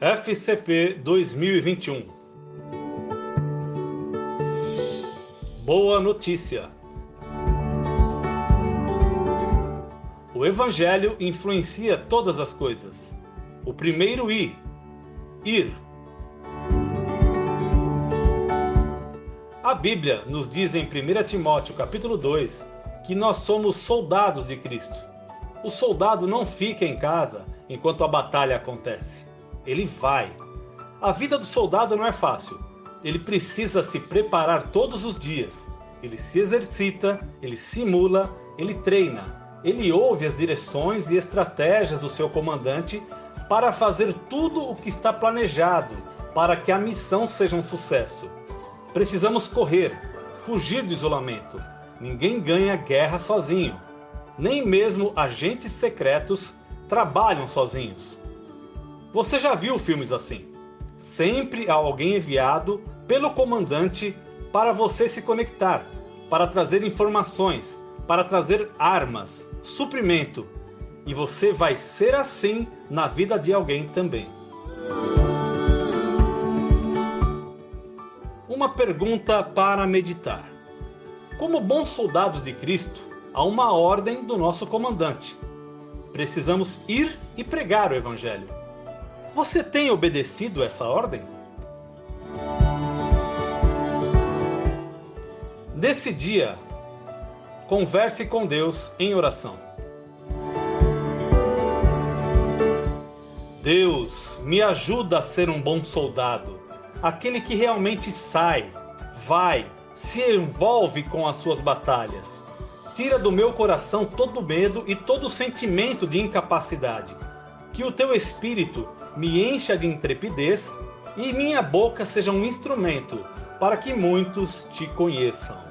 FCP 2021 Boa notícia! O Evangelho influencia todas as coisas. O primeiro I, ir. A Bíblia nos diz em 1 Timóteo capítulo 2 que nós somos soldados de Cristo. O soldado não fica em casa enquanto a batalha acontece ele vai. A vida do soldado não é fácil. Ele precisa se preparar todos os dias. Ele se exercita, ele simula, ele treina. Ele ouve as direções e estratégias do seu comandante para fazer tudo o que está planejado para que a missão seja um sucesso. Precisamos correr, fugir do isolamento. Ninguém ganha guerra sozinho. Nem mesmo agentes secretos trabalham sozinhos. Você já viu filmes assim? Sempre há alguém enviado pelo comandante para você se conectar, para trazer informações, para trazer armas, suprimento. E você vai ser assim na vida de alguém também. Uma pergunta para meditar. Como bons soldados de Cristo, há uma ordem do nosso comandante. Precisamos ir e pregar o Evangelho. Você tem obedecido essa ordem? Nesse dia, converse com Deus em oração. Deus, me ajuda a ser um bom soldado, aquele que realmente sai, vai, se envolve com as suas batalhas. Tira do meu coração todo medo e todo sentimento de incapacidade. Que o teu espírito me encha de intrepidez e minha boca seja um instrumento para que muitos te conheçam.